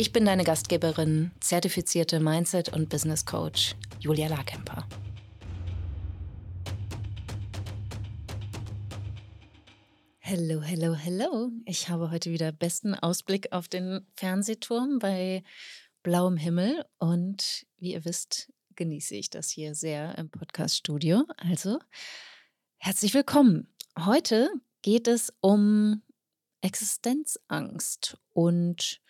Ich bin deine Gastgeberin, zertifizierte Mindset- und Business Coach Julia Larkemper. Hallo, hallo, hallo. Ich habe heute wieder besten Ausblick auf den Fernsehturm bei blauem Himmel und wie ihr wisst, genieße ich das hier sehr im Podcast-Studio. Also herzlich willkommen. Heute geht es um Existenzangst und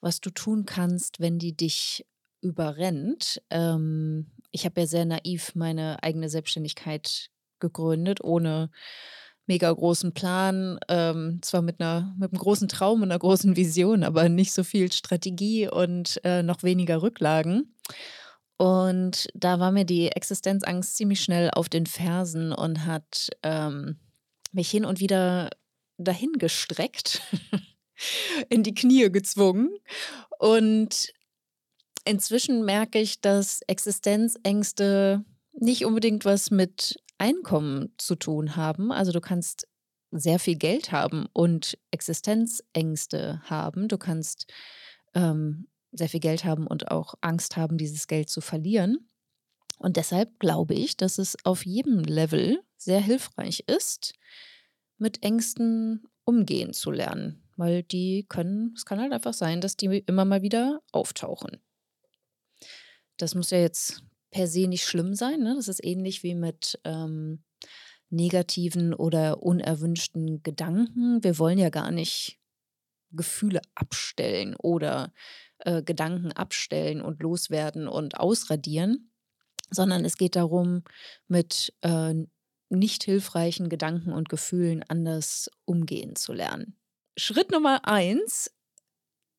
was du tun kannst, wenn die dich überrennt. Ähm, ich habe ja sehr naiv meine eigene Selbstständigkeit gegründet, ohne mega großen Plan, ähm, zwar mit einer mit einem großen Traum und einer großen Vision, aber nicht so viel Strategie und äh, noch weniger Rücklagen. Und da war mir die Existenzangst ziemlich schnell auf den Fersen und hat ähm, mich hin und wieder dahin gestreckt, in die Knie gezwungen. Und inzwischen merke ich, dass Existenzängste nicht unbedingt was mit Einkommen zu tun haben. Also du kannst sehr viel Geld haben und Existenzängste haben. Du kannst ähm, sehr viel Geld haben und auch Angst haben, dieses Geld zu verlieren. Und deshalb glaube ich, dass es auf jedem Level sehr hilfreich ist, mit Ängsten umgehen zu lernen. Weil die können, es kann halt einfach sein, dass die immer mal wieder auftauchen. Das muss ja jetzt per se nicht schlimm sein. Ne? Das ist ähnlich wie mit ähm, negativen oder unerwünschten Gedanken. Wir wollen ja gar nicht Gefühle abstellen oder äh, Gedanken abstellen und loswerden und ausradieren, sondern es geht darum, mit äh, nicht hilfreichen Gedanken und Gefühlen anders umgehen zu lernen. Schritt Nummer eins,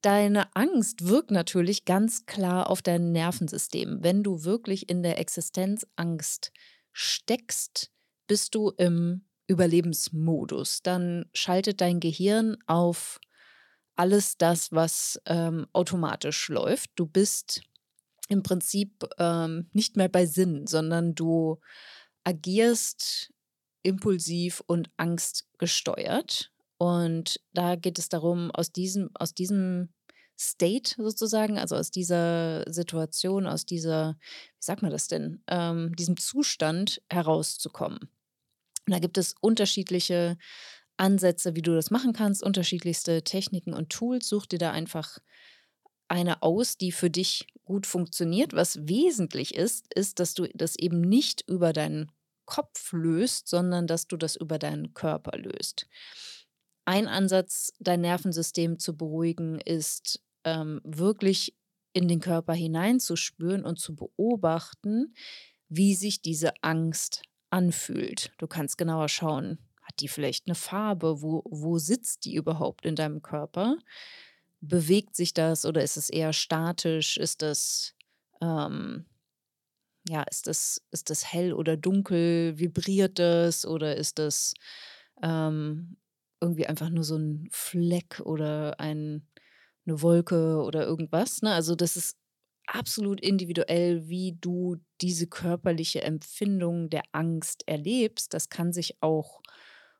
deine Angst wirkt natürlich ganz klar auf dein Nervensystem. Wenn du wirklich in der Existenzangst steckst, bist du im Überlebensmodus. Dann schaltet dein Gehirn auf alles das, was ähm, automatisch läuft. Du bist im Prinzip ähm, nicht mehr bei Sinn, sondern du agierst impulsiv und angstgesteuert. Und da geht es darum, aus diesem, aus diesem State sozusagen, also aus dieser Situation, aus dieser, wie sagt man das denn, ähm, diesem Zustand herauszukommen. Und da gibt es unterschiedliche Ansätze, wie du das machen kannst, unterschiedlichste Techniken und Tools. Such dir da einfach eine aus, die für dich gut funktioniert. Was wesentlich ist, ist, dass du das eben nicht über deinen Kopf löst, sondern dass du das über deinen Körper löst. Ein Ansatz, dein Nervensystem zu beruhigen, ist ähm, wirklich in den Körper hineinzuspüren und zu beobachten, wie sich diese Angst anfühlt. Du kannst genauer schauen, hat die vielleicht eine Farbe? Wo, wo sitzt die überhaupt in deinem Körper? Bewegt sich das oder ist es eher statisch? Ist das, ähm, ja, ist das, ist das hell oder dunkel? Vibriert das oder ist das ähm, irgendwie einfach nur so ein Fleck oder ein, eine Wolke oder irgendwas? Ne? Also, das ist absolut individuell, wie du diese körperliche Empfindung der Angst erlebst. Das kann sich auch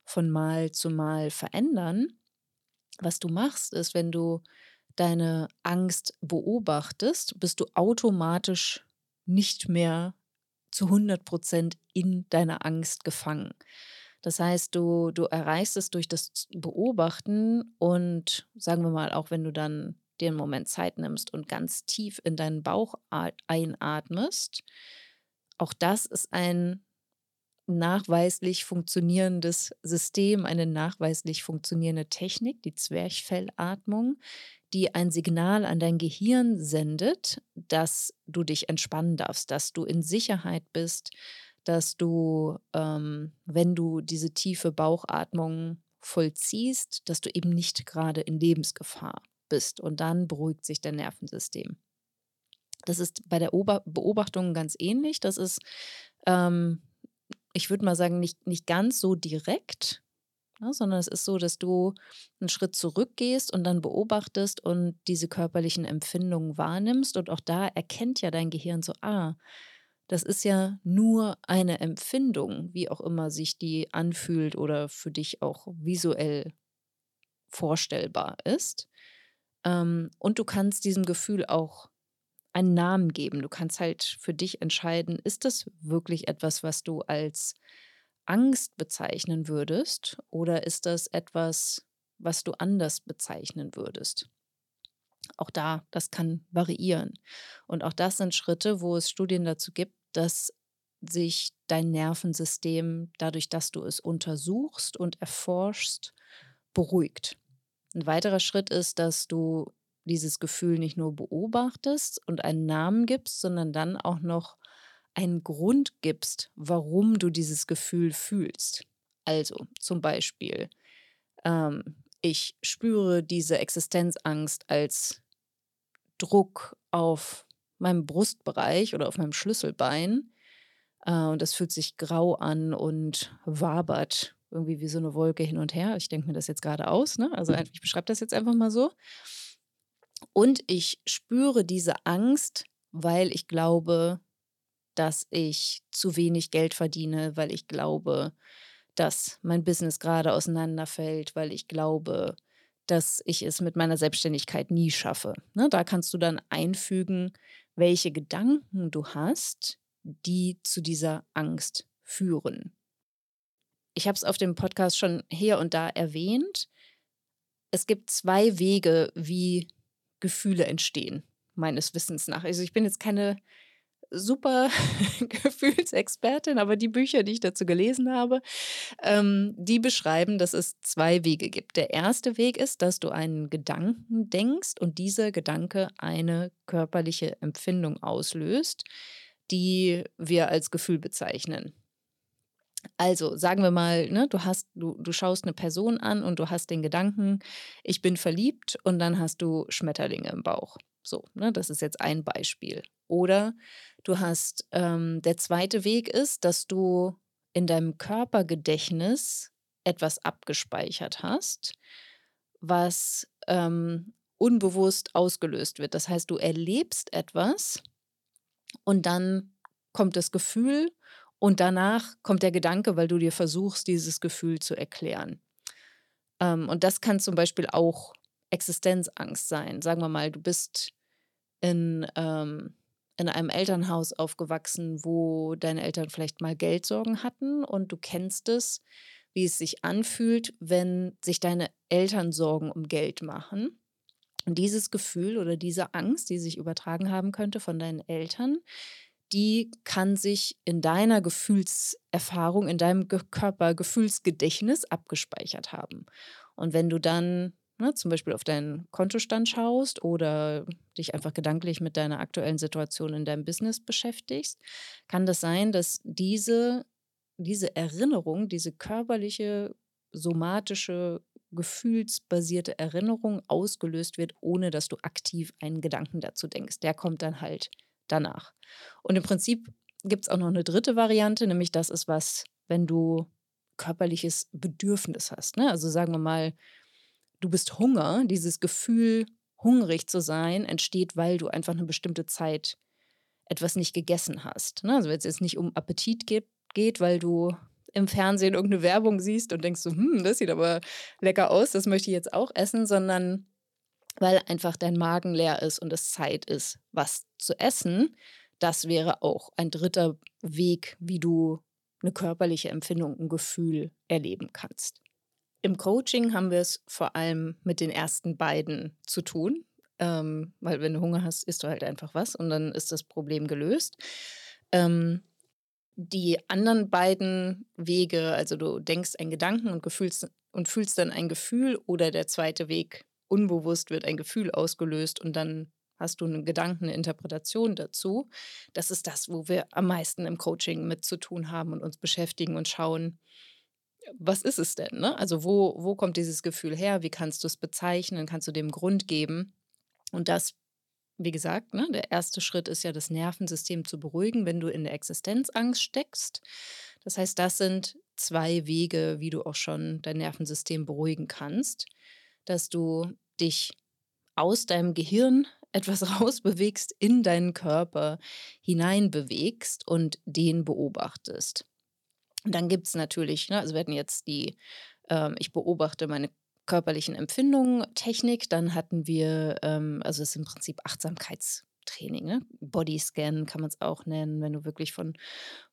von Mal zu Mal verändern. Was du machst, ist, wenn du deine Angst beobachtest, bist du automatisch nicht mehr zu 100 Prozent in deiner Angst gefangen. Das heißt, du, du erreichst es durch das Beobachten und sagen wir mal, auch wenn du dann dir einen Moment Zeit nimmst und ganz tief in deinen Bauch einatmest, auch das ist ein nachweislich funktionierendes System, eine nachweislich funktionierende Technik, die Zwerchfellatmung, die ein Signal an dein Gehirn sendet, dass du dich entspannen darfst, dass du in Sicherheit bist, dass du, ähm, wenn du diese tiefe Bauchatmung vollziehst, dass du eben nicht gerade in Lebensgefahr bist und dann beruhigt sich dein Nervensystem. Das ist bei der Ober Beobachtung ganz ähnlich. Das ist, ähm, ich würde mal sagen, nicht, nicht ganz so direkt, ne, sondern es ist so, dass du einen Schritt zurückgehst und dann beobachtest und diese körperlichen Empfindungen wahrnimmst. Und auch da erkennt ja dein Gehirn so, ah, das ist ja nur eine Empfindung, wie auch immer sich die anfühlt oder für dich auch visuell vorstellbar ist. Ähm, und du kannst diesem Gefühl auch einen Namen geben. Du kannst halt für dich entscheiden, ist das wirklich etwas, was du als Angst bezeichnen würdest oder ist das etwas, was du anders bezeichnen würdest? Auch da, das kann variieren. Und auch das sind Schritte, wo es Studien dazu gibt, dass sich dein Nervensystem, dadurch, dass du es untersuchst und erforschst, beruhigt. Ein weiterer Schritt ist, dass du dieses Gefühl nicht nur beobachtest und einen Namen gibst, sondern dann auch noch einen Grund gibst, warum du dieses Gefühl fühlst. Also zum Beispiel, ähm, ich spüre diese Existenzangst als Druck auf meinem Brustbereich oder auf meinem Schlüsselbein. Äh, und das fühlt sich grau an und wabert irgendwie wie so eine Wolke hin und her. Ich denke mir das jetzt gerade aus. Ne? Also mhm. ich beschreibe das jetzt einfach mal so. Und ich spüre diese Angst, weil ich glaube, dass ich zu wenig Geld verdiene, weil ich glaube, dass mein Business gerade auseinanderfällt, weil ich glaube, dass ich es mit meiner Selbstständigkeit nie schaffe. Ne, da kannst du dann einfügen, welche Gedanken du hast, die zu dieser Angst führen. Ich habe es auf dem Podcast schon hier und da erwähnt. Es gibt zwei Wege, wie Gefühle entstehen, meines Wissens nach. Also ich bin jetzt keine super Gefühlsexpertin, aber die Bücher, die ich dazu gelesen habe, ähm, die beschreiben, dass es zwei Wege gibt. Der erste Weg ist, dass du einen Gedanken denkst und dieser Gedanke eine körperliche Empfindung auslöst, die wir als Gefühl bezeichnen. Also sagen wir mal, ne, du hast, du, du schaust eine Person an und du hast den Gedanken, ich bin verliebt und dann hast du Schmetterlinge im Bauch. So, ne, das ist jetzt ein Beispiel. Oder du hast, ähm, der zweite Weg ist, dass du in deinem Körpergedächtnis etwas abgespeichert hast, was ähm, unbewusst ausgelöst wird. Das heißt, du erlebst etwas und dann kommt das Gefühl und danach kommt der Gedanke, weil du dir versuchst, dieses Gefühl zu erklären. Ähm, und das kann zum Beispiel auch Existenzangst sein. Sagen wir mal, du bist in, ähm, in einem Elternhaus aufgewachsen, wo deine Eltern vielleicht mal Geldsorgen hatten und du kennst es, wie es sich anfühlt, wenn sich deine Eltern Sorgen um Geld machen. Und dieses Gefühl oder diese Angst, die sich übertragen haben könnte von deinen Eltern, die kann sich in deiner Gefühlserfahrung, in deinem Körpergefühlsgedächtnis abgespeichert haben. Und wenn du dann ne, zum Beispiel auf deinen Kontostand schaust oder dich einfach gedanklich mit deiner aktuellen Situation in deinem Business beschäftigst, kann das sein, dass diese, diese Erinnerung, diese körperliche, somatische, gefühlsbasierte Erinnerung ausgelöst wird, ohne dass du aktiv einen Gedanken dazu denkst. Der kommt dann halt danach. Und im Prinzip gibt es auch noch eine dritte Variante, nämlich das ist was, wenn du körperliches Bedürfnis hast. Ne? Also sagen wir mal, du bist Hunger, dieses Gefühl, hungrig zu sein, entsteht, weil du einfach eine bestimmte Zeit etwas nicht gegessen hast. Ne? Also wenn es jetzt nicht um Appetit geht, geht, weil du im Fernsehen irgendeine Werbung siehst und denkst so, hm, das sieht aber lecker aus, das möchte ich jetzt auch essen, sondern weil einfach dein Magen leer ist und es Zeit ist, was zu essen. Das wäre auch ein dritter Weg, wie du eine körperliche Empfindung, ein Gefühl erleben kannst. Im Coaching haben wir es vor allem mit den ersten beiden zu tun, ähm, weil wenn du Hunger hast, isst du halt einfach was und dann ist das Problem gelöst. Ähm, die anderen beiden Wege, also du denkst einen Gedanken und, gefühlst, und fühlst dann ein Gefühl oder der zweite Weg, unbewusst wird ein Gefühl ausgelöst und dann hast du einen Gedanken, eine Interpretation dazu. Das ist das, wo wir am meisten im Coaching mit zu tun haben und uns beschäftigen und schauen, was ist es denn? Ne? Also wo, wo kommt dieses Gefühl her? Wie kannst du es bezeichnen? Kannst du dem Grund geben? Und das, wie gesagt, ne, der erste Schritt ist ja, das Nervensystem zu beruhigen, wenn du in der Existenzangst steckst. Das heißt, das sind zwei Wege, wie du auch schon dein Nervensystem beruhigen kannst, dass du dich aus deinem Gehirn etwas rausbewegst, in deinen Körper hineinbewegst und den beobachtest. Und dann gibt es natürlich, ne, also wir hatten jetzt die, ähm, ich beobachte meine körperlichen Empfindungen, Technik, dann hatten wir, ähm, also es ist im Prinzip Achtsamkeitstraining, ne? Bodyscan kann man es auch nennen, wenn du wirklich von,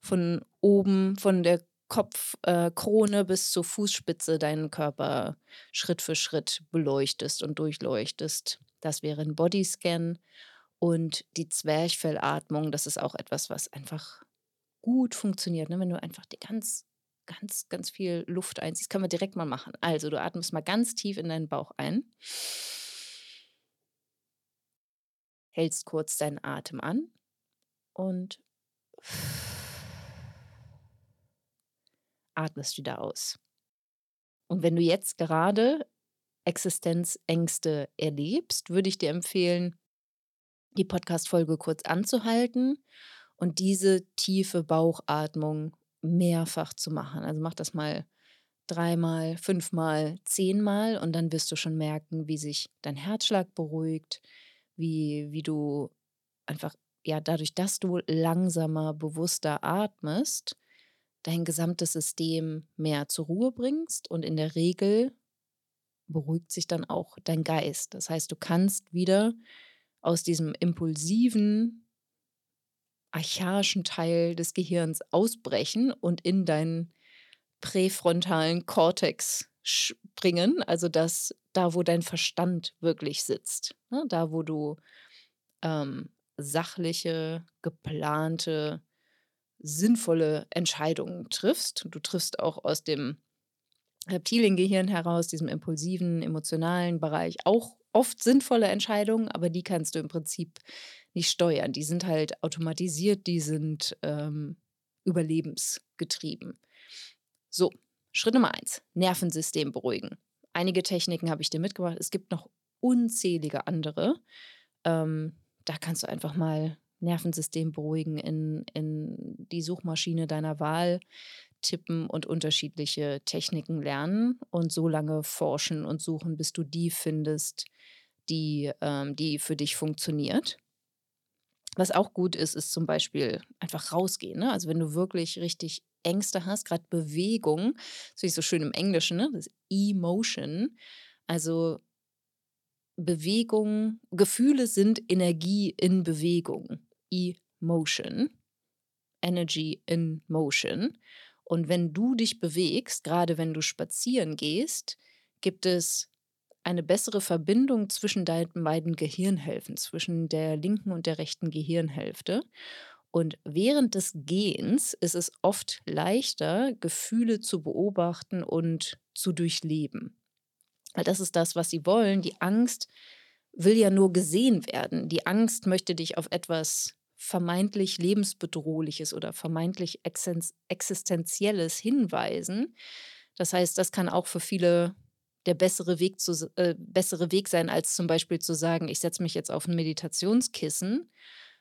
von oben, von der Kopfkrone äh, bis zur Fußspitze deinen Körper Schritt für Schritt beleuchtest und durchleuchtest. Das wäre ein Bodyscan. Und die Zwerchfellatmung, das ist auch etwas, was einfach gut funktioniert. Ne? Wenn du einfach die ganz, ganz, ganz viel Luft einziehst, können wir direkt mal machen. Also, du atmest mal ganz tief in deinen Bauch ein. Hältst kurz deinen Atem an und atmest wieder aus. Und wenn du jetzt gerade Existenzängste erlebst, würde ich dir empfehlen, die Podcast-Folge kurz anzuhalten und diese tiefe Bauchatmung mehrfach zu machen. Also mach das mal dreimal, fünfmal, zehnmal und dann wirst du schon merken, wie sich dein Herzschlag beruhigt, wie, wie du einfach, ja, dadurch, dass du langsamer, bewusster atmest, dein gesamtes System mehr zur Ruhe bringst und in der Regel beruhigt sich dann auch dein Geist. Das heißt, du kannst wieder aus diesem impulsiven, archaischen Teil des Gehirns ausbrechen und in deinen präfrontalen Kortex springen, also das da, wo dein Verstand wirklich sitzt, ne? da, wo du ähm, sachliche, geplante, sinnvolle Entscheidungen triffst. Du triffst auch aus dem Reptiliengehirn heraus, diesem impulsiven, emotionalen Bereich, auch oft sinnvolle Entscheidungen, aber die kannst du im Prinzip nicht steuern. Die sind halt automatisiert, die sind ähm, überlebensgetrieben. So, Schritt Nummer eins: Nervensystem beruhigen. Einige Techniken habe ich dir mitgebracht. Es gibt noch unzählige andere. Ähm, da kannst du einfach mal Nervensystem beruhigen in, in die Suchmaschine deiner Wahl tippen und unterschiedliche Techniken lernen und so lange forschen und suchen, bis du die findest, die, ähm, die für dich funktioniert. Was auch gut ist, ist zum Beispiel einfach rausgehen. Ne? Also wenn du wirklich richtig Ängste hast, gerade Bewegung, das finde ich so schön im Englischen, ne? das Emotion. Also Bewegung, Gefühle sind Energie in Bewegung. Emotion. Energy in Motion. Und wenn du dich bewegst, gerade wenn du spazieren gehst, gibt es eine bessere Verbindung zwischen deinen beiden Gehirnhälften, zwischen der linken und der rechten Gehirnhälfte. Und während des Gehens ist es oft leichter, Gefühle zu beobachten und zu durchleben. Das ist das, was sie wollen. Die Angst will ja nur gesehen werden. Die Angst möchte dich auf etwas vermeintlich lebensbedrohliches oder vermeintlich existenzielles hinweisen. Das heißt, das kann auch für viele der bessere Weg, zu, äh, bessere Weg sein, als zum Beispiel zu sagen, ich setze mich jetzt auf ein Meditationskissen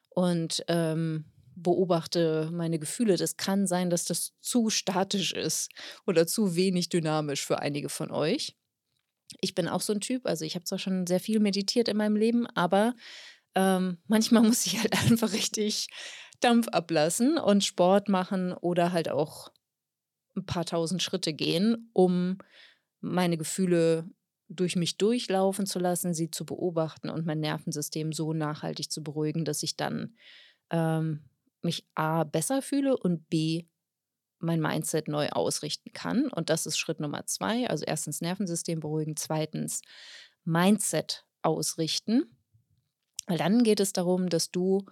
und ähm, beobachte meine Gefühle. Das kann sein, dass das zu statisch ist oder zu wenig dynamisch für einige von euch. Ich bin auch so ein Typ, also ich habe zwar schon sehr viel meditiert in meinem Leben, aber ähm, manchmal muss ich halt einfach richtig Dampf ablassen und Sport machen oder halt auch ein paar tausend Schritte gehen, um meine Gefühle durch mich durchlaufen zu lassen, sie zu beobachten und mein Nervensystem so nachhaltig zu beruhigen, dass ich dann ähm, mich A besser fühle und B mein Mindset neu ausrichten kann. Und das ist Schritt Nummer zwei. Also erstens Nervensystem beruhigen, zweitens Mindset ausrichten. Weil dann geht es darum, dass du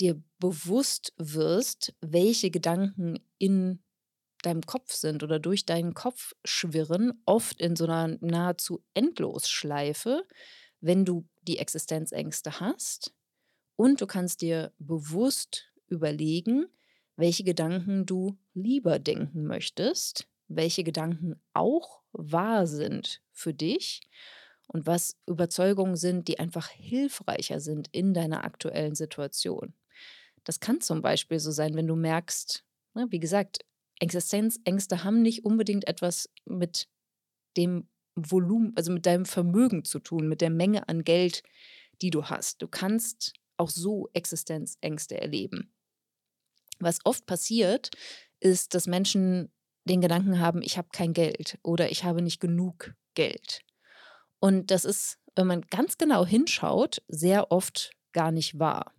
dir bewusst wirst, welche Gedanken in deinem Kopf sind oder durch deinen Kopf schwirren, oft in so einer nahezu Endlosschleife, wenn du die Existenzängste hast. Und du kannst dir bewusst überlegen, welche Gedanken du lieber denken möchtest, welche Gedanken auch wahr sind für dich und was Überzeugungen sind, die einfach hilfreicher sind in deiner aktuellen Situation. Das kann zum Beispiel so sein, wenn du merkst, ne, wie gesagt, Existenzängste haben nicht unbedingt etwas mit dem Volumen, also mit deinem Vermögen zu tun, mit der Menge an Geld, die du hast. Du kannst auch so Existenzängste erleben. Was oft passiert, ist, dass Menschen den Gedanken haben, ich habe kein Geld oder ich habe nicht genug Geld. Und das ist, wenn man ganz genau hinschaut, sehr oft gar nicht wahr.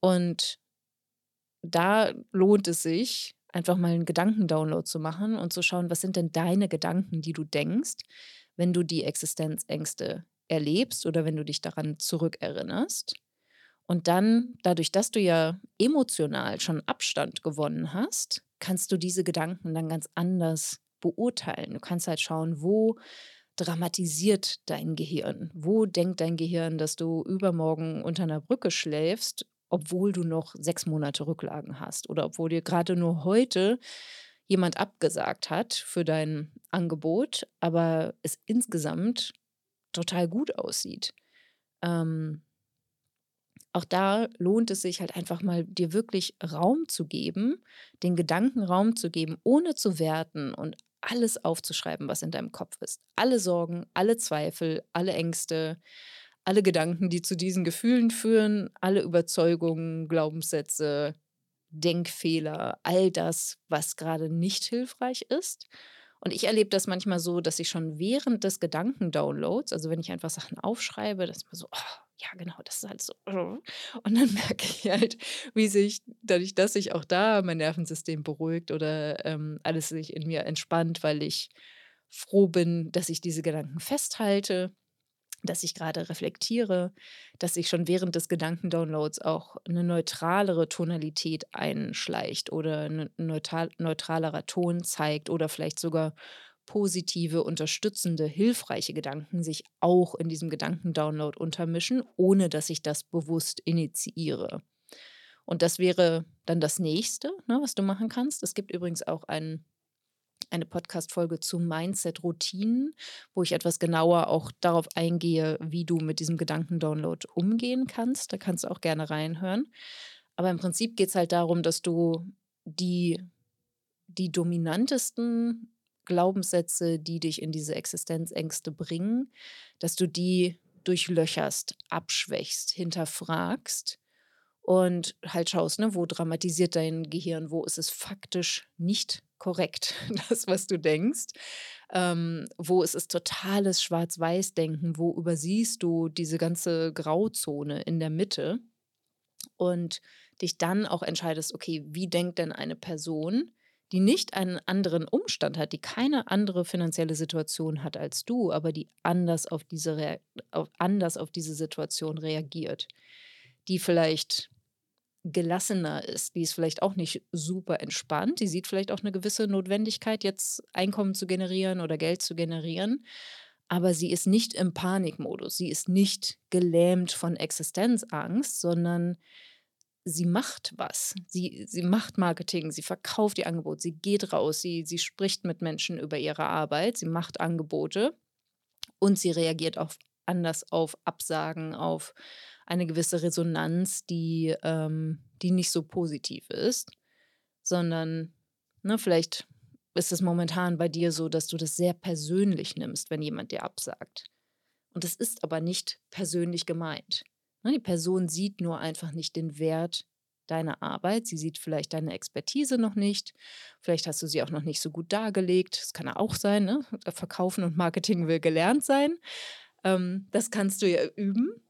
Und da lohnt es sich, einfach mal einen Gedankendownload zu machen und zu schauen, was sind denn deine Gedanken, die du denkst, wenn du die Existenzängste erlebst oder wenn du dich daran zurückerinnerst. Und dann, dadurch, dass du ja emotional schon Abstand gewonnen hast, kannst du diese Gedanken dann ganz anders beurteilen. Du kannst halt schauen, wo dramatisiert dein Gehirn? Wo denkt dein Gehirn, dass du übermorgen unter einer Brücke schläfst, obwohl du noch sechs Monate Rücklagen hast oder obwohl dir gerade nur heute jemand abgesagt hat für dein Angebot, aber es insgesamt total gut aussieht. Ähm, auch da lohnt es sich halt einfach mal, dir wirklich Raum zu geben, den Gedanken Raum zu geben, ohne zu werten und alles aufzuschreiben, was in deinem Kopf ist. Alle Sorgen, alle Zweifel, alle Ängste, alle Gedanken, die zu diesen Gefühlen führen, alle Überzeugungen, Glaubenssätze, Denkfehler, all das, was gerade nicht hilfreich ist. Und ich erlebe das manchmal so, dass ich schon während des Gedankendownloads, also wenn ich einfach Sachen aufschreibe, dass man so, oh, ja, genau, das ist halt so. Und dann merke ich halt, wie sich, dadurch, dass sich auch da mein Nervensystem beruhigt oder ähm, alles sich in mir entspannt, weil ich froh bin, dass ich diese Gedanken festhalte dass ich gerade reflektiere, dass sich schon während des Gedankendownloads auch eine neutralere Tonalität einschleicht oder ein neutral, neutralerer Ton zeigt oder vielleicht sogar positive, unterstützende, hilfreiche Gedanken sich auch in diesem Gedankendownload untermischen, ohne dass ich das bewusst initiiere. Und das wäre dann das nächste, ne, was du machen kannst. Es gibt übrigens auch einen eine Podcast-Folge zu Mindset-Routinen, wo ich etwas genauer auch darauf eingehe, wie du mit diesem Gedankendownload umgehen kannst. Da kannst du auch gerne reinhören. Aber im Prinzip geht es halt darum, dass du die, die dominantesten Glaubenssätze, die dich in diese Existenzängste bringen, dass du die durchlöcherst, abschwächst, hinterfragst und halt schaust, ne, wo dramatisiert dein Gehirn, wo ist es faktisch nicht korrekt, das, was du denkst. Ähm, wo ist es totales Schwarz-Weiß-Denken? Wo übersiehst du diese ganze Grauzone in der Mitte? Und dich dann auch entscheidest, okay, wie denkt denn eine Person, die nicht einen anderen Umstand hat, die keine andere finanzielle Situation hat als du, aber die anders auf diese, auf, anders auf diese Situation reagiert, die vielleicht gelassener ist. Die ist vielleicht auch nicht super entspannt. Die sieht vielleicht auch eine gewisse Notwendigkeit, jetzt Einkommen zu generieren oder Geld zu generieren. Aber sie ist nicht im Panikmodus. Sie ist nicht gelähmt von Existenzangst, sondern sie macht was. Sie, sie macht Marketing, sie verkauft ihr Angebot, sie geht raus, sie, sie spricht mit Menschen über ihre Arbeit, sie macht Angebote und sie reagiert auch anders auf Absagen, auf eine gewisse Resonanz, die, ähm, die nicht so positiv ist, sondern ne, vielleicht ist es momentan bei dir so, dass du das sehr persönlich nimmst, wenn jemand dir absagt. Und das ist aber nicht persönlich gemeint. Ne, die Person sieht nur einfach nicht den Wert deiner Arbeit. Sie sieht vielleicht deine Expertise noch nicht. Vielleicht hast du sie auch noch nicht so gut dargelegt. Das kann ja auch sein. Ne? Verkaufen und Marketing will gelernt sein. Ähm, das kannst du ja üben.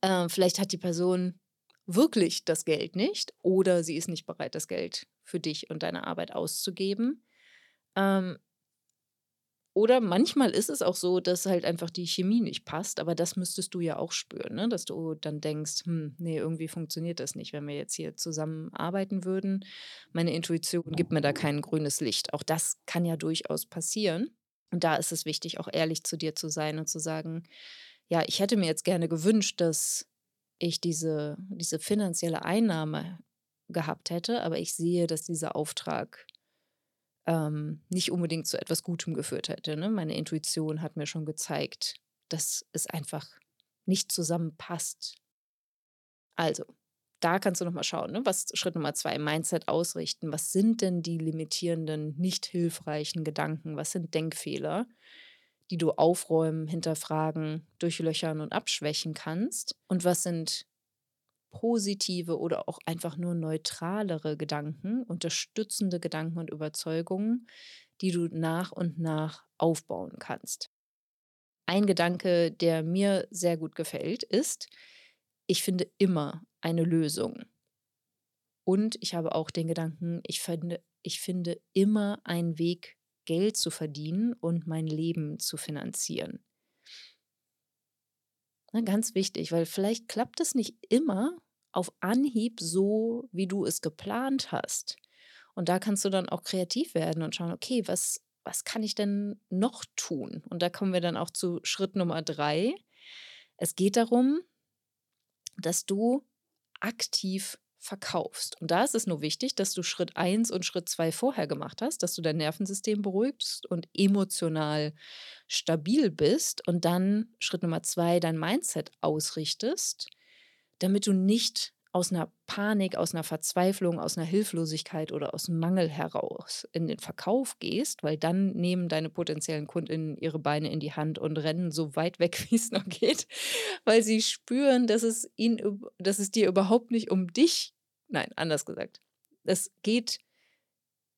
Äh, vielleicht hat die Person wirklich das Geld nicht oder sie ist nicht bereit, das Geld für dich und deine Arbeit auszugeben. Ähm, oder manchmal ist es auch so, dass halt einfach die Chemie nicht passt, aber das müsstest du ja auch spüren, ne? dass du dann denkst, hm, nee, irgendwie funktioniert das nicht, wenn wir jetzt hier zusammen arbeiten würden. Meine Intuition gibt mir da kein grünes Licht. Auch das kann ja durchaus passieren. Und da ist es wichtig, auch ehrlich zu dir zu sein und zu sagen, ja, ich hätte mir jetzt gerne gewünscht, dass ich diese, diese finanzielle Einnahme gehabt hätte, aber ich sehe, dass dieser Auftrag ähm, nicht unbedingt zu etwas Gutem geführt hätte. Ne? Meine Intuition hat mir schon gezeigt, dass es einfach nicht zusammenpasst. Also, da kannst du nochmal schauen, ne? was Schritt Nummer zwei, Mindset ausrichten. Was sind denn die limitierenden, nicht hilfreichen Gedanken? Was sind Denkfehler, die du aufräumen, hinterfragen, durchlöchern und abschwächen kannst? Und was sind positive oder auch einfach nur neutralere Gedanken, unterstützende Gedanken und Überzeugungen, die du nach und nach aufbauen kannst? Ein Gedanke, der mir sehr gut gefällt, ist, ich finde immer eine Lösung. Und ich habe auch den Gedanken, ich finde, ich finde immer einen Weg, Geld zu verdienen und mein Leben zu finanzieren. Na, ganz wichtig, weil vielleicht klappt es nicht immer auf Anhieb so, wie du es geplant hast. Und da kannst du dann auch kreativ werden und schauen, okay, was, was kann ich denn noch tun? Und da kommen wir dann auch zu Schritt Nummer drei. Es geht darum, dass du aktiv verkaufst. Und da ist es nur wichtig, dass du Schritt 1 und Schritt 2 vorher gemacht hast, dass du dein Nervensystem beruhigst und emotional stabil bist und dann Schritt Nummer 2 dein Mindset ausrichtest, damit du nicht aus einer Panik, aus einer Verzweiflung, aus einer Hilflosigkeit oder aus Mangel heraus in den Verkauf gehst, weil dann nehmen deine potenziellen Kundinnen ihre Beine in die Hand und rennen so weit weg, wie es noch geht, weil sie spüren, dass es ihnen, dass es dir überhaupt nicht um dich, nein, anders gesagt, es geht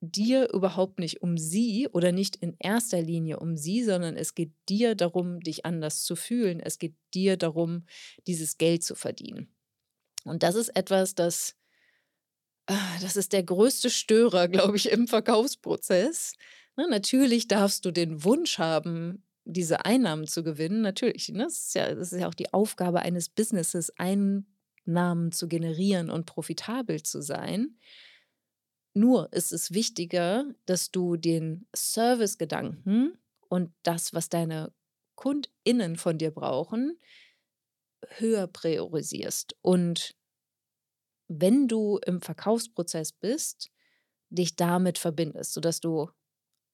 dir überhaupt nicht um sie oder nicht in erster Linie um sie, sondern es geht dir darum, dich anders zu fühlen. Es geht dir darum, dieses Geld zu verdienen. Und das ist etwas, das, ah, das ist der größte Störer, glaube ich, im Verkaufsprozess. Na, ne, natürlich darfst du den Wunsch haben, diese Einnahmen zu gewinnen. Natürlich, ne? das, ist ja, das ist ja auch die Aufgabe eines Businesses, Einnahmen zu generieren und profitabel zu sein. Nur ist es wichtiger, dass du den Servicegedanken und das, was deine KundInnen von dir brauchen, höher priorisierst und wenn du im Verkaufsprozess bist, dich damit verbindest, sodass du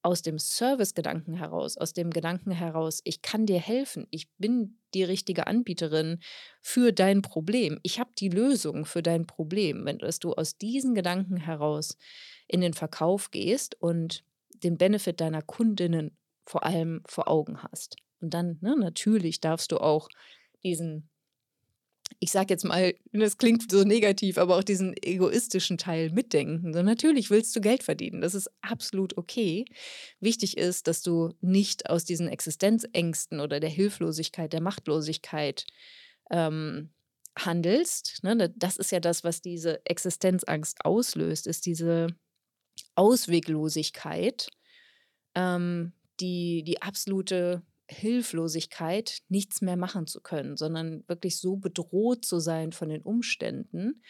aus dem Service-Gedanken heraus, aus dem Gedanken heraus, ich kann dir helfen, ich bin die richtige Anbieterin für dein Problem, ich habe die Lösung für dein Problem, wenn dass du aus diesen Gedanken heraus in den Verkauf gehst und den Benefit deiner Kundinnen vor allem vor Augen hast. Und dann, ne, natürlich darfst du auch diesen ich sage jetzt mal, das klingt so negativ, aber auch diesen egoistischen Teil mitdenken. So, natürlich willst du Geld verdienen. Das ist absolut okay. Wichtig ist, dass du nicht aus diesen Existenzängsten oder der Hilflosigkeit, der Machtlosigkeit ähm, handelst. Ne? Das ist ja das, was diese Existenzangst auslöst, ist diese Ausweglosigkeit, ähm, die, die absolute Hilflosigkeit, nichts mehr machen zu können, sondern wirklich so bedroht zu sein von den Umständen.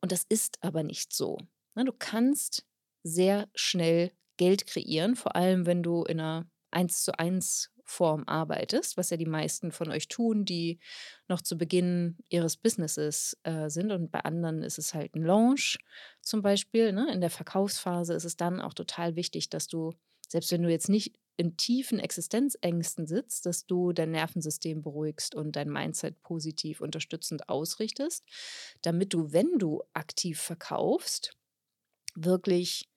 Und das ist aber nicht so. Ne, du kannst sehr schnell Geld kreieren, vor allem wenn du in einer 1 zu 1 Form arbeitest, was ja die meisten von euch tun, die noch zu Beginn ihres Businesses äh, sind. Und bei anderen ist es halt ein Launch zum Beispiel. Ne? In der Verkaufsphase ist es dann auch total wichtig, dass du, selbst wenn du jetzt nicht in tiefen Existenzängsten sitzt, dass du dein Nervensystem beruhigst und dein Mindset positiv unterstützend ausrichtest, damit du, wenn du aktiv verkaufst, wirklich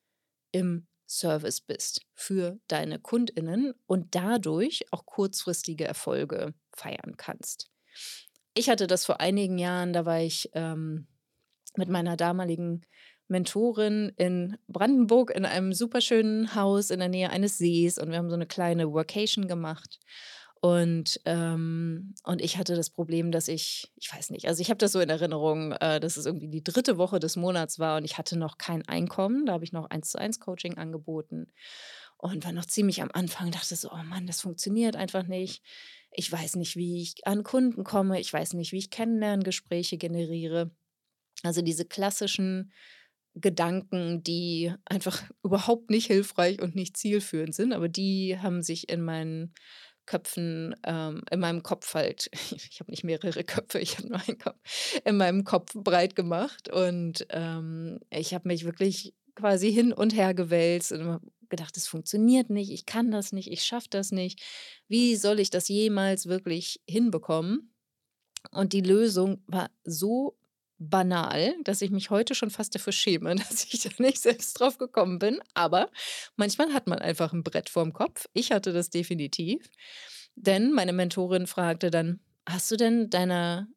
im Service bist für deine Kundinnen und dadurch auch kurzfristige Erfolge feiern kannst. Ich hatte das vor einigen Jahren, da war ich ähm, mit meiner damaligen Mentorin in Brandenburg in einem superschönen Haus in der Nähe eines Sees und wir haben so eine kleine Workation gemacht. Und, ähm, und ich hatte das Problem, dass ich, ich weiß nicht, also ich habe das so in Erinnerung, äh, dass es irgendwie die dritte Woche des Monats war und ich hatte noch kein Einkommen. Da habe ich noch eins zu eins Coaching angeboten und war noch ziemlich am Anfang, dachte so, oh Mann, das funktioniert einfach nicht. Ich weiß nicht, wie ich an Kunden komme, ich weiß nicht, wie ich Kennenlerngespräche generiere. Also diese klassischen Gedanken, die einfach überhaupt nicht hilfreich und nicht zielführend sind, aber die haben sich in meinen Köpfen, ähm, in meinem Kopf halt, ich habe nicht mehrere Köpfe, ich habe nur einen Kopf, in meinem Kopf breit gemacht und ähm, ich habe mich wirklich quasi hin und her gewälzt und gedacht, es funktioniert nicht, ich kann das nicht, ich schaffe das nicht. Wie soll ich das jemals wirklich hinbekommen? Und die Lösung war so banal, dass ich mich heute schon fast dafür schäme, dass ich da nicht selbst drauf gekommen bin. Aber manchmal hat man einfach ein Brett vorm Kopf. Ich hatte das definitiv. Denn meine Mentorin fragte dann, hast du denn deiner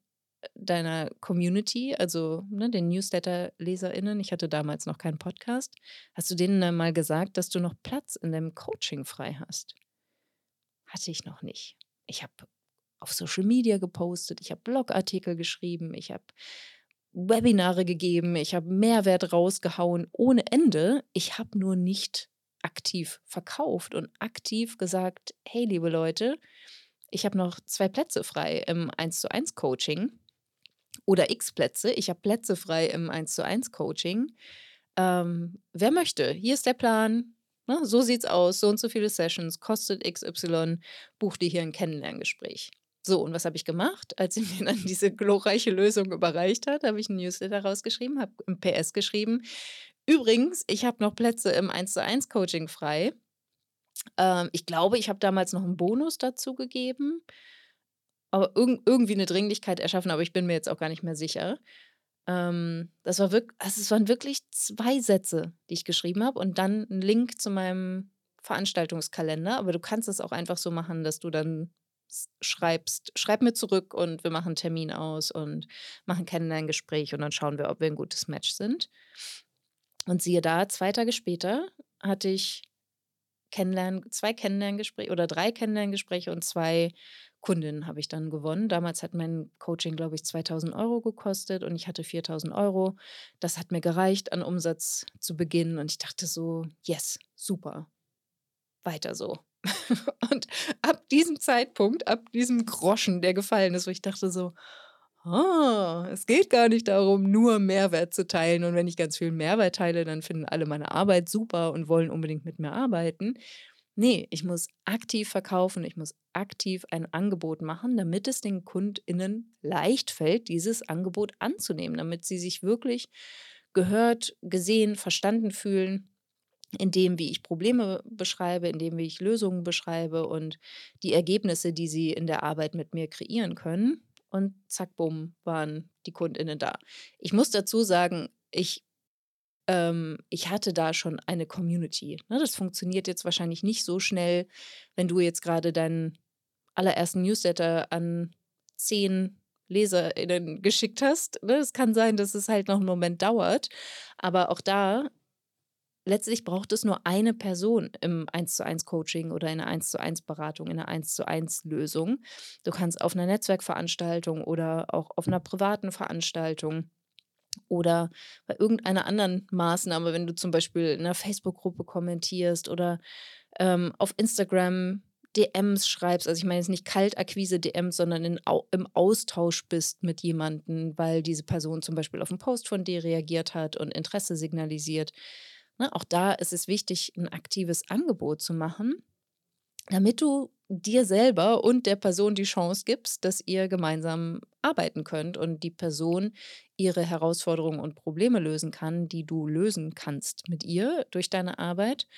deiner Community, also ne, den Newsletter-LeserInnen, ich hatte damals noch keinen Podcast, hast du denen mal gesagt, dass du noch Platz in deinem Coaching frei hast? Hatte ich noch nicht. Ich habe auf Social Media gepostet, ich habe Blogartikel geschrieben, ich habe Webinare gegeben, ich habe Mehrwert rausgehauen ohne Ende. Ich habe nur nicht aktiv verkauft und aktiv gesagt, hey liebe Leute, ich habe noch zwei Plätze frei im 1 zu 1 Coaching oder x Plätze. Ich habe Plätze frei im 1 zu 1 Coaching. Ähm, wer möchte? Hier ist der Plan. Ne? So sieht's aus. So und so viele Sessions. Kostet XY. Buch dir hier ein Kennenlerngespräch. So, und was habe ich gemacht? Als sie mir dann diese glorreiche Lösung überreicht hat, habe ich ein Newsletter rausgeschrieben, habe ein PS geschrieben. Übrigens, ich habe noch Plätze im 1 zu 1 Coaching frei. Ähm, ich glaube, ich habe damals noch einen Bonus dazu gegeben aber irg irgendwie eine Dringlichkeit erschaffen, aber ich bin mir jetzt auch gar nicht mehr sicher. Ähm, das war wirklich, also es waren wirklich zwei Sätze, die ich geschrieben habe und dann ein Link zu meinem Veranstaltungskalender. Aber du kannst es auch einfach so machen, dass du dann schreibst, schreib mir zurück und wir machen einen Termin aus und machen Kennenlerngespräch und dann schauen wir, ob wir ein gutes Match sind. Und siehe da, zwei Tage später hatte ich Kennenlernen, zwei Kennenlerngespräche oder drei Kennenlerngespräche und zwei Kundinnen habe ich dann gewonnen. Damals hat mein Coaching, glaube ich, 2000 Euro gekostet und ich hatte 4000 Euro. Das hat mir gereicht an Umsatz zu beginnen und ich dachte so, yes, super, weiter so. und ab diesem Zeitpunkt, ab diesem Groschen, der gefallen ist, wo ich dachte so, oh, es geht gar nicht darum, nur Mehrwert zu teilen. Und wenn ich ganz viel Mehrwert teile, dann finden alle meine Arbeit super und wollen unbedingt mit mir arbeiten. Nee, ich muss aktiv verkaufen, ich muss aktiv ein Angebot machen, damit es den KundInnen leicht fällt, dieses Angebot anzunehmen, damit sie sich wirklich gehört, gesehen, verstanden fühlen, in dem, wie ich Probleme beschreibe, in dem, wie ich Lösungen beschreibe und die Ergebnisse, die sie in der Arbeit mit mir kreieren können. Und zack, bumm, waren die KundInnen da. Ich muss dazu sagen, ich ähm, ich hatte da schon eine Community. Ne? Das funktioniert jetzt wahrscheinlich nicht so schnell, wenn du jetzt gerade deinen allerersten Newsletter an zehn LeserInnen geschickt hast. Ne? Es kann sein, dass es halt noch einen Moment dauert. Aber auch da, letztlich braucht es nur eine Person im 1 zu 1 Coaching oder in einer 1 zu 1 Beratung, in einer 1 zu 1 Lösung. Du kannst auf einer Netzwerkveranstaltung oder auch auf einer privaten Veranstaltung oder bei irgendeiner anderen Maßnahme, wenn du zum Beispiel in einer Facebook-Gruppe kommentierst oder ähm, auf Instagram DMs schreibst, also ich meine jetzt nicht Kaltakquise-DMs, sondern in, im Austausch bist mit jemandem, weil diese Person zum Beispiel auf einen Post von dir reagiert hat und Interesse signalisiert. Ne, auch da ist es wichtig, ein aktives Angebot zu machen, damit du dir selber und der Person die Chance gibst, dass ihr gemeinsam arbeiten könnt und die Person ihre Herausforderungen und Probleme lösen kann, die du lösen kannst mit ihr durch deine Arbeit.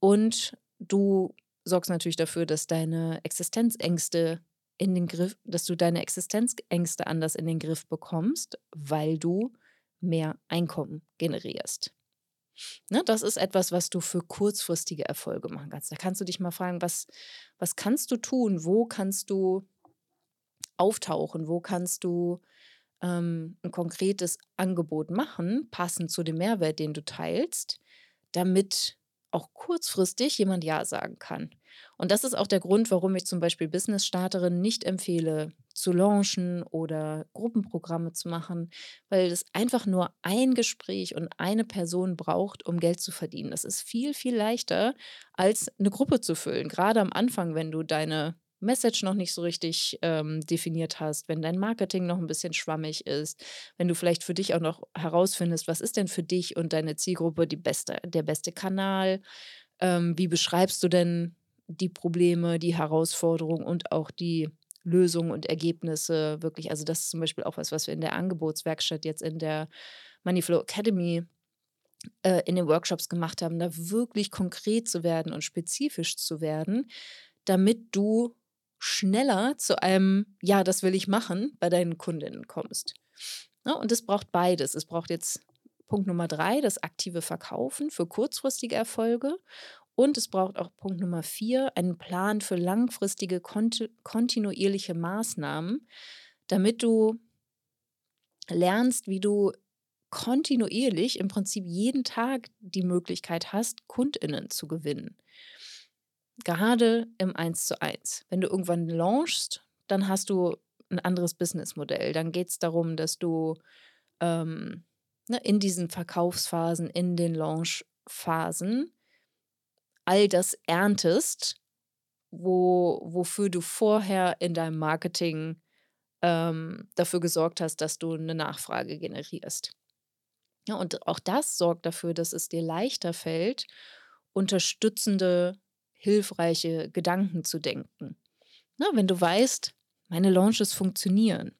Und du sorgst natürlich dafür, dass deine Existenzängste in den Griff, dass du deine Existenzängste anders in den Griff bekommst, weil du mehr Einkommen generierst. Ne, das ist etwas, was du für kurzfristige Erfolge machen kannst. Da kannst du dich mal fragen, was, was kannst du tun? Wo kannst du auftauchen? Wo kannst du ähm, ein konkretes Angebot machen, passend zu dem Mehrwert, den du teilst, damit auch kurzfristig jemand Ja sagen kann. Und das ist auch der Grund, warum ich zum Beispiel Business-Starterinnen nicht empfehle, zu launchen oder Gruppenprogramme zu machen, weil es einfach nur ein Gespräch und eine Person braucht, um Geld zu verdienen. Das ist viel, viel leichter, als eine Gruppe zu füllen. Gerade am Anfang, wenn du deine Message noch nicht so richtig ähm, definiert hast, wenn dein Marketing noch ein bisschen schwammig ist, wenn du vielleicht für dich auch noch herausfindest, was ist denn für dich und deine Zielgruppe die beste, der beste Kanal, ähm, wie beschreibst du denn die Probleme, die Herausforderungen und auch die Lösungen und Ergebnisse wirklich. Also das ist zum Beispiel auch was, was wir in der Angebotswerkstatt jetzt in der Moneyflow Academy äh, in den Workshops gemacht haben, da wirklich konkret zu werden und spezifisch zu werden, damit du schneller zu einem Ja, das will ich machen bei deinen Kundinnen kommst. Ja, und es braucht beides. Es braucht jetzt Punkt Nummer drei, das aktive Verkaufen für kurzfristige Erfolge. Und es braucht auch Punkt Nummer vier, einen Plan für langfristige, konti kontinuierliche Maßnahmen, damit du lernst, wie du kontinuierlich im Prinzip jeden Tag die Möglichkeit hast, KundInnen zu gewinnen. Gerade im 1 zu 1. Wenn du irgendwann launchst, dann hast du ein anderes Businessmodell. Dann geht es darum, dass du ähm, ne, in diesen Verkaufsphasen, in den Launchphasen all das erntest, wo, wofür du vorher in deinem Marketing ähm, dafür gesorgt hast, dass du eine Nachfrage generierst. Ja, und auch das sorgt dafür, dass es dir leichter fällt, unterstützende, hilfreiche Gedanken zu denken. Na, wenn du weißt, meine Launches funktionieren.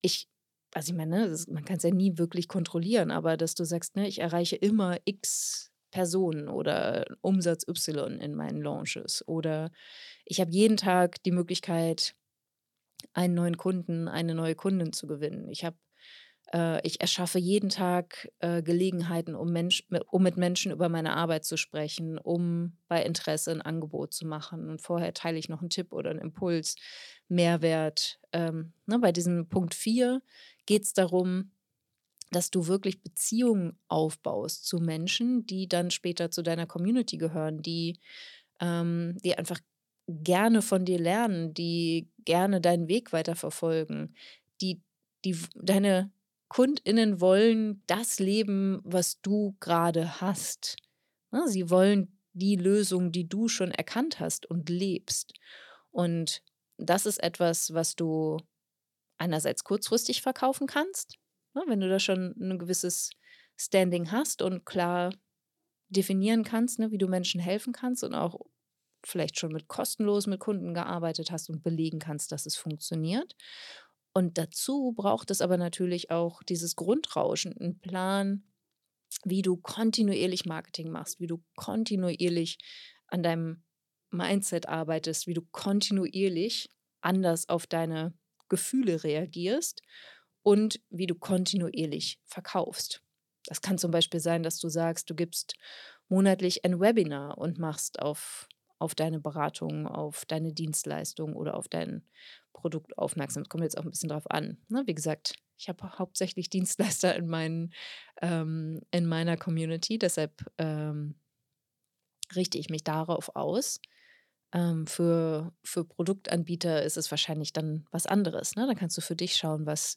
Ich, also ich meine, das, man kann es ja nie wirklich kontrollieren, aber dass du sagst, ne, ich erreiche immer x Personen oder Umsatz Y in meinen Launches oder ich habe jeden Tag die Möglichkeit, einen neuen Kunden, eine neue Kundin zu gewinnen. Ich habe äh, ich erschaffe jeden Tag äh, Gelegenheiten, um, Mensch, um mit Menschen über meine Arbeit zu sprechen, um bei Interesse ein Angebot zu machen. Und vorher teile ich noch einen Tipp oder einen Impuls, Mehrwert. Ähm, ne, bei diesem Punkt 4 geht es darum, dass du wirklich Beziehungen aufbaust zu Menschen, die dann später zu deiner Community gehören, die, ähm, die einfach gerne von dir lernen, die gerne deinen Weg weiterverfolgen, die, die deine KundInnen wollen das leben, was du gerade hast. Ne, sie wollen die Lösung, die du schon erkannt hast und lebst. Und das ist etwas, was du einerseits kurzfristig verkaufen kannst, Ne, wenn du da schon ein gewisses Standing hast und klar definieren kannst, ne, wie du Menschen helfen kannst und auch vielleicht schon mit kostenlos mit Kunden gearbeitet hast und belegen kannst, dass es funktioniert. Und dazu braucht es aber natürlich auch dieses Grundrauschen, einen Plan, wie du kontinuierlich Marketing machst, wie du kontinuierlich an deinem Mindset arbeitest, wie du kontinuierlich anders auf deine Gefühle reagierst und wie du kontinuierlich verkaufst. Das kann zum Beispiel sein, dass du sagst, du gibst monatlich ein Webinar und machst auf, auf deine Beratung, auf deine Dienstleistung oder auf dein Produkt aufmerksam. Das kommt jetzt auch ein bisschen drauf an. Ne? Wie gesagt, ich habe hauptsächlich Dienstleister in, meinen, ähm, in meiner Community, deshalb ähm, richte ich mich darauf aus. Ähm, für, für Produktanbieter ist es wahrscheinlich dann was anderes. Ne? Dann kannst du für dich schauen, was,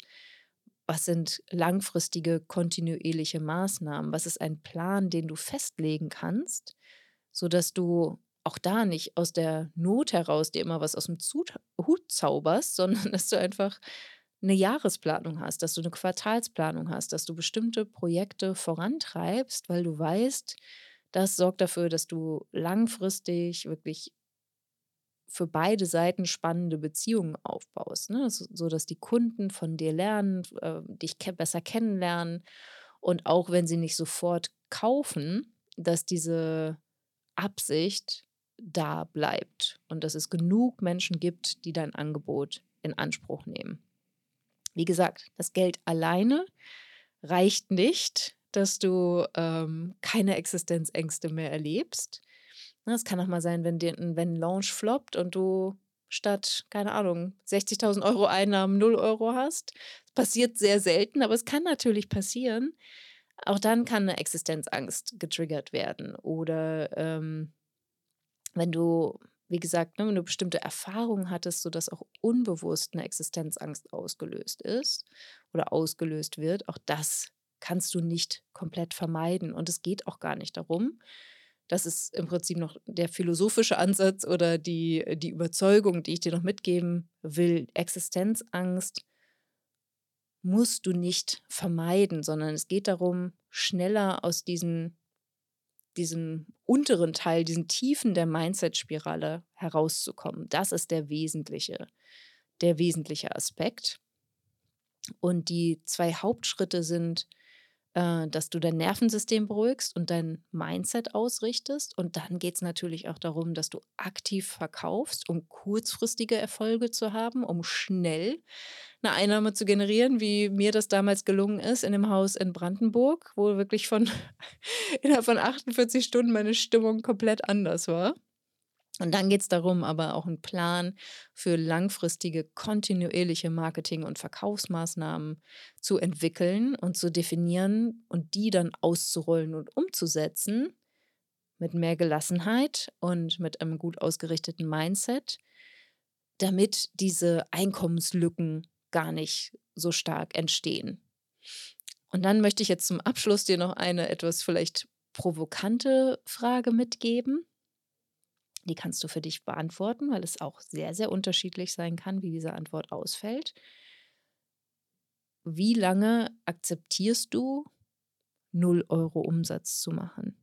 was sind langfristige, kontinuierliche Maßnahmen? Was ist ein Plan, den du festlegen kannst, sodass du auch da nicht aus der Not heraus dir immer was aus dem Hut zauberst, sondern dass du einfach eine Jahresplanung hast, dass du eine Quartalsplanung hast, dass du bestimmte Projekte vorantreibst, weil du weißt, das sorgt dafür, dass du langfristig wirklich für beide Seiten spannende Beziehungen aufbaust, ne? so, dass die Kunden von dir lernen, äh, dich ke besser kennenlernen und auch wenn sie nicht sofort kaufen, dass diese Absicht da bleibt und dass es genug Menschen gibt, die dein Angebot in Anspruch nehmen. Wie gesagt, das Geld alleine reicht nicht, dass du ähm, keine Existenzängste mehr erlebst. Ne, es kann auch mal sein, wenn, dir, wenn Launch floppt und du statt, keine Ahnung, 60.000 Euro Einnahmen 0 Euro hast. Das passiert sehr selten, aber es kann natürlich passieren. Auch dann kann eine Existenzangst getriggert werden. Oder ähm, wenn du, wie gesagt, ne, wenn du bestimmte Erfahrungen hattest, sodass auch unbewusst eine Existenzangst ausgelöst ist oder ausgelöst wird, auch das kannst du nicht komplett vermeiden. Und es geht auch gar nicht darum, das ist im Prinzip noch der philosophische Ansatz oder die, die Überzeugung, die ich dir noch mitgeben will. Existenzangst musst du nicht vermeiden, sondern es geht darum, schneller aus diesen, diesem unteren Teil, diesen Tiefen der Mindset-Spirale herauszukommen. Das ist der wesentliche, der wesentliche Aspekt. Und die zwei Hauptschritte sind äh, dass du dein Nervensystem beruhigst und dein Mindset ausrichtest. Und dann geht es natürlich auch darum, dass du aktiv verkaufst, um kurzfristige Erfolge zu haben, um schnell eine Einnahme zu generieren, wie mir das damals gelungen ist in dem Haus in Brandenburg, wo wirklich von innerhalb von 48 Stunden meine Stimmung komplett anders war. Und dann geht es darum, aber auch einen Plan für langfristige, kontinuierliche Marketing- und Verkaufsmaßnahmen zu entwickeln und zu definieren und die dann auszurollen und umzusetzen mit mehr Gelassenheit und mit einem gut ausgerichteten Mindset, damit diese Einkommenslücken gar nicht so stark entstehen. Und dann möchte ich jetzt zum Abschluss dir noch eine etwas vielleicht provokante Frage mitgeben. Die kannst du für dich beantworten, weil es auch sehr, sehr unterschiedlich sein kann, wie diese Antwort ausfällt. Wie lange akzeptierst du, 0 Euro Umsatz zu machen?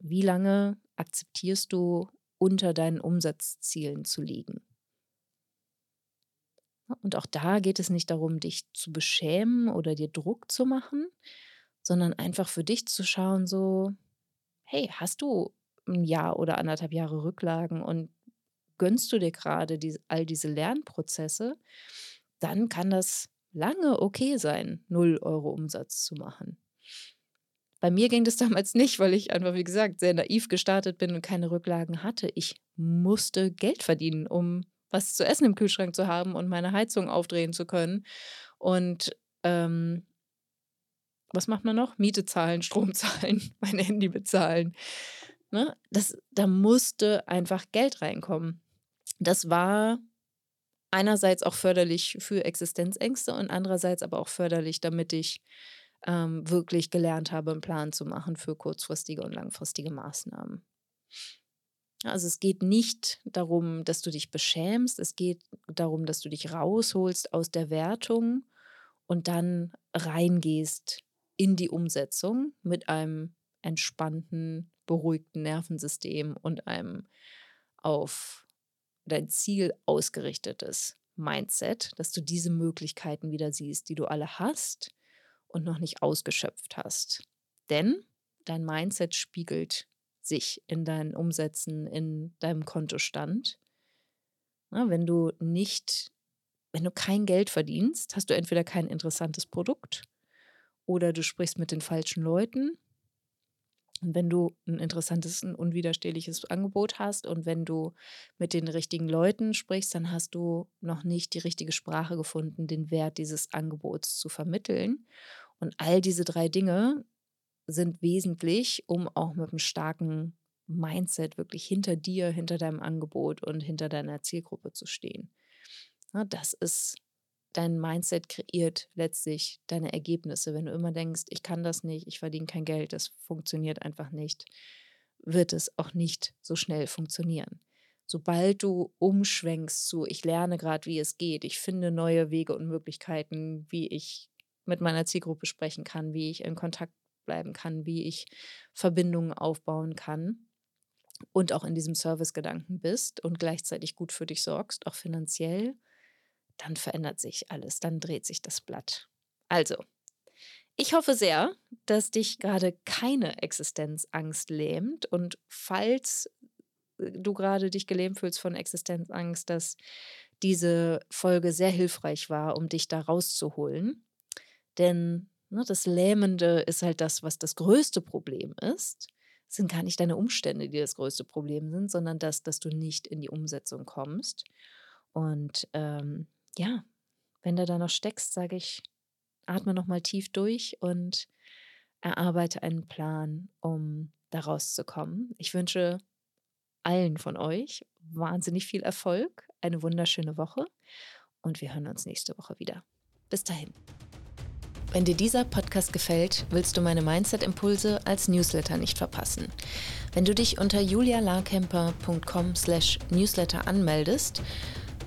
Wie lange akzeptierst du, unter deinen Umsatzzielen zu liegen? Und auch da geht es nicht darum, dich zu beschämen oder dir Druck zu machen, sondern einfach für dich zu schauen, so, hey, hast du ein Jahr oder anderthalb Jahre Rücklagen und gönnst du dir gerade die, all diese Lernprozesse, dann kann das lange okay sein, 0 Euro Umsatz zu machen. Bei mir ging das damals nicht, weil ich einfach, wie gesagt, sehr naiv gestartet bin und keine Rücklagen hatte. Ich musste Geld verdienen, um was zu essen im Kühlschrank zu haben und meine Heizung aufdrehen zu können. Und ähm, was macht man noch? Miete zahlen, Strom zahlen, mein Handy bezahlen. Ne? Das, da musste einfach Geld reinkommen. Das war einerseits auch förderlich für Existenzängste und andererseits aber auch förderlich, damit ich ähm, wirklich gelernt habe, einen Plan zu machen für kurzfristige und langfristige Maßnahmen. Also es geht nicht darum, dass du dich beschämst, es geht darum, dass du dich rausholst aus der Wertung und dann reingehst in die Umsetzung mit einem entspannten, beruhigten Nervensystem und einem auf dein Ziel ausgerichtetes Mindset, dass du diese Möglichkeiten wieder siehst, die du alle hast und noch nicht ausgeschöpft hast. Denn dein Mindset spiegelt sich in deinen Umsätzen, in deinem Kontostand. Na, wenn du nicht, wenn du kein Geld verdienst, hast du entweder kein interessantes Produkt oder du sprichst mit den falschen Leuten und wenn du ein interessantes, ein unwiderstehliches Angebot hast und wenn du mit den richtigen Leuten sprichst, dann hast du noch nicht die richtige Sprache gefunden, den Wert dieses Angebots zu vermitteln. Und all diese drei Dinge sind wesentlich, um auch mit einem starken Mindset wirklich hinter dir, hinter deinem Angebot und hinter deiner Zielgruppe zu stehen. Das ist dein Mindset kreiert letztlich deine Ergebnisse. Wenn du immer denkst, ich kann das nicht, ich verdiene kein Geld, das funktioniert einfach nicht, wird es auch nicht so schnell funktionieren. Sobald du umschwenkst zu, ich lerne gerade, wie es geht, ich finde neue Wege und Möglichkeiten, wie ich mit meiner Zielgruppe sprechen kann, wie ich in Kontakt bleiben kann, wie ich Verbindungen aufbauen kann und auch in diesem Service-Gedanken bist und gleichzeitig gut für dich sorgst, auch finanziell, dann verändert sich alles, dann dreht sich das Blatt. Also, ich hoffe sehr, dass dich gerade keine Existenzangst lähmt und falls äh, du gerade dich gelähmt fühlst von Existenzangst, dass diese Folge sehr hilfreich war, um dich da rauszuholen. Denn ne, das Lähmende ist halt das, was das größte Problem ist. Es sind gar nicht deine Umstände, die das größte Problem sind, sondern das, dass du nicht in die Umsetzung kommst. Und ähm, ja, wenn du da noch steckst, sage ich, atme nochmal tief durch und erarbeite einen Plan, um da rauszukommen. Ich wünsche allen von euch wahnsinnig viel Erfolg, eine wunderschöne Woche und wir hören uns nächste Woche wieder. Bis dahin. Wenn dir dieser Podcast gefällt, willst du meine Mindset-Impulse als Newsletter nicht verpassen. Wenn du dich unter julialarkemper.com/newsletter anmeldest,